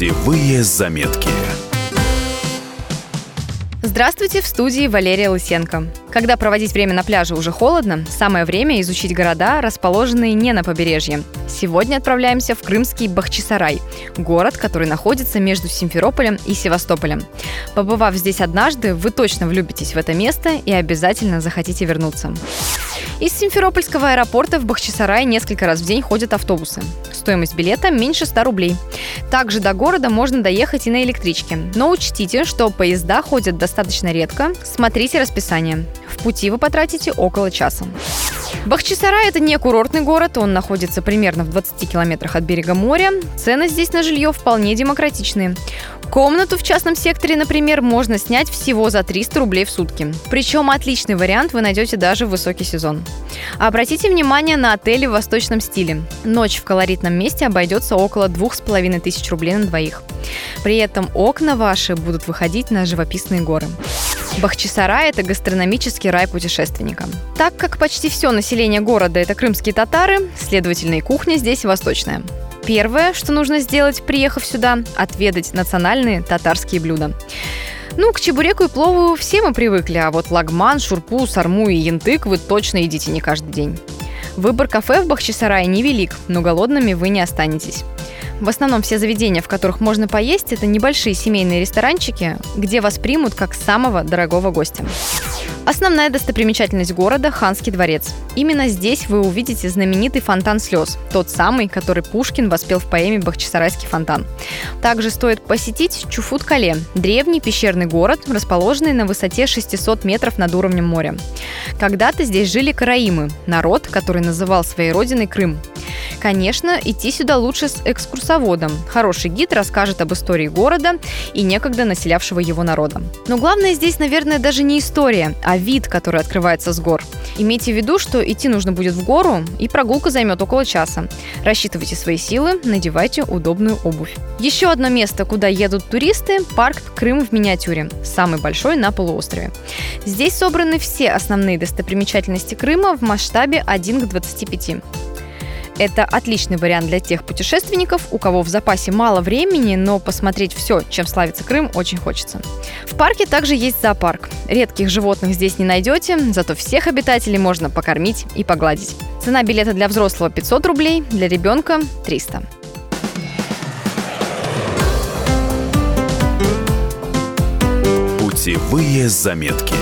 Путевые заметки. Здравствуйте, в студии Валерия Лысенко. Когда проводить время на пляже уже холодно, самое время изучить города, расположенные не на побережье. Сегодня отправляемся в крымский Бахчисарай, город, который находится между Симферополем и Севастополем. Побывав здесь однажды, вы точно влюбитесь в это место и обязательно захотите вернуться. Из Симферопольского аэропорта в Бахчисарай несколько раз в день ходят автобусы. Стоимость билета меньше 100 рублей. Также до города можно доехать и на электричке. Но учтите, что поезда ходят достаточно редко. Смотрите расписание. В пути вы потратите около часа. Бахчисарай – это не курортный город, он находится примерно в 20 километрах от берега моря. Цены здесь на жилье вполне демократичные. Комнату в частном секторе, например, можно снять всего за 300 рублей в сутки. Причем отличный вариант вы найдете даже в высокий сезон. Обратите внимание на отели в восточном стиле. Ночь в колоритном месте обойдется около 2500 рублей на двоих. При этом окна ваши будут выходить на живописные горы. Бахчисарай – это гастрономический рай путешественника. Так как почти все население города – это крымские татары, следовательно, и кухня здесь восточная. Первое, что нужно сделать, приехав сюда – отведать национальные татарские блюда. Ну, к чебуреку и плову все мы привыкли, а вот лагман, шурпу, сарму и янтык вы точно едите не каждый день. Выбор кафе в Бахчисарае невелик, но голодными вы не останетесь. В основном все заведения, в которых можно поесть, это небольшие семейные ресторанчики, где вас примут как самого дорогого гостя. Основная достопримечательность города – Ханский дворец. Именно здесь вы увидите знаменитый фонтан слез, тот самый, который Пушкин воспел в поэме «Бахчисарайский фонтан». Также стоит посетить Чуфут-Кале – древний пещерный город, расположенный на высоте 600 метров над уровнем моря. Когда-то здесь жили караимы – народ, который называл своей родиной Крым. Конечно, идти сюда лучше с экскурсоводом. Хороший гид расскажет об истории города и некогда населявшего его народа. Но главное здесь, наверное, даже не история, а вид, который открывается с гор. Имейте в виду, что идти нужно будет в гору, и прогулка займет около часа. Рассчитывайте свои силы, надевайте удобную обувь. Еще одно место, куда едут туристы – парк Крым в миниатюре, самый большой на полуострове. Здесь собраны все основные достопримечательности Крыма в масштабе 1 к 25. Это отличный вариант для тех путешественников, у кого в запасе мало времени, но посмотреть все, чем славится Крым, очень хочется. В парке также есть зоопарк. Редких животных здесь не найдете, зато всех обитателей можно покормить и погладить. Цена билета для взрослого 500 рублей, для ребенка 300. Путевые заметки.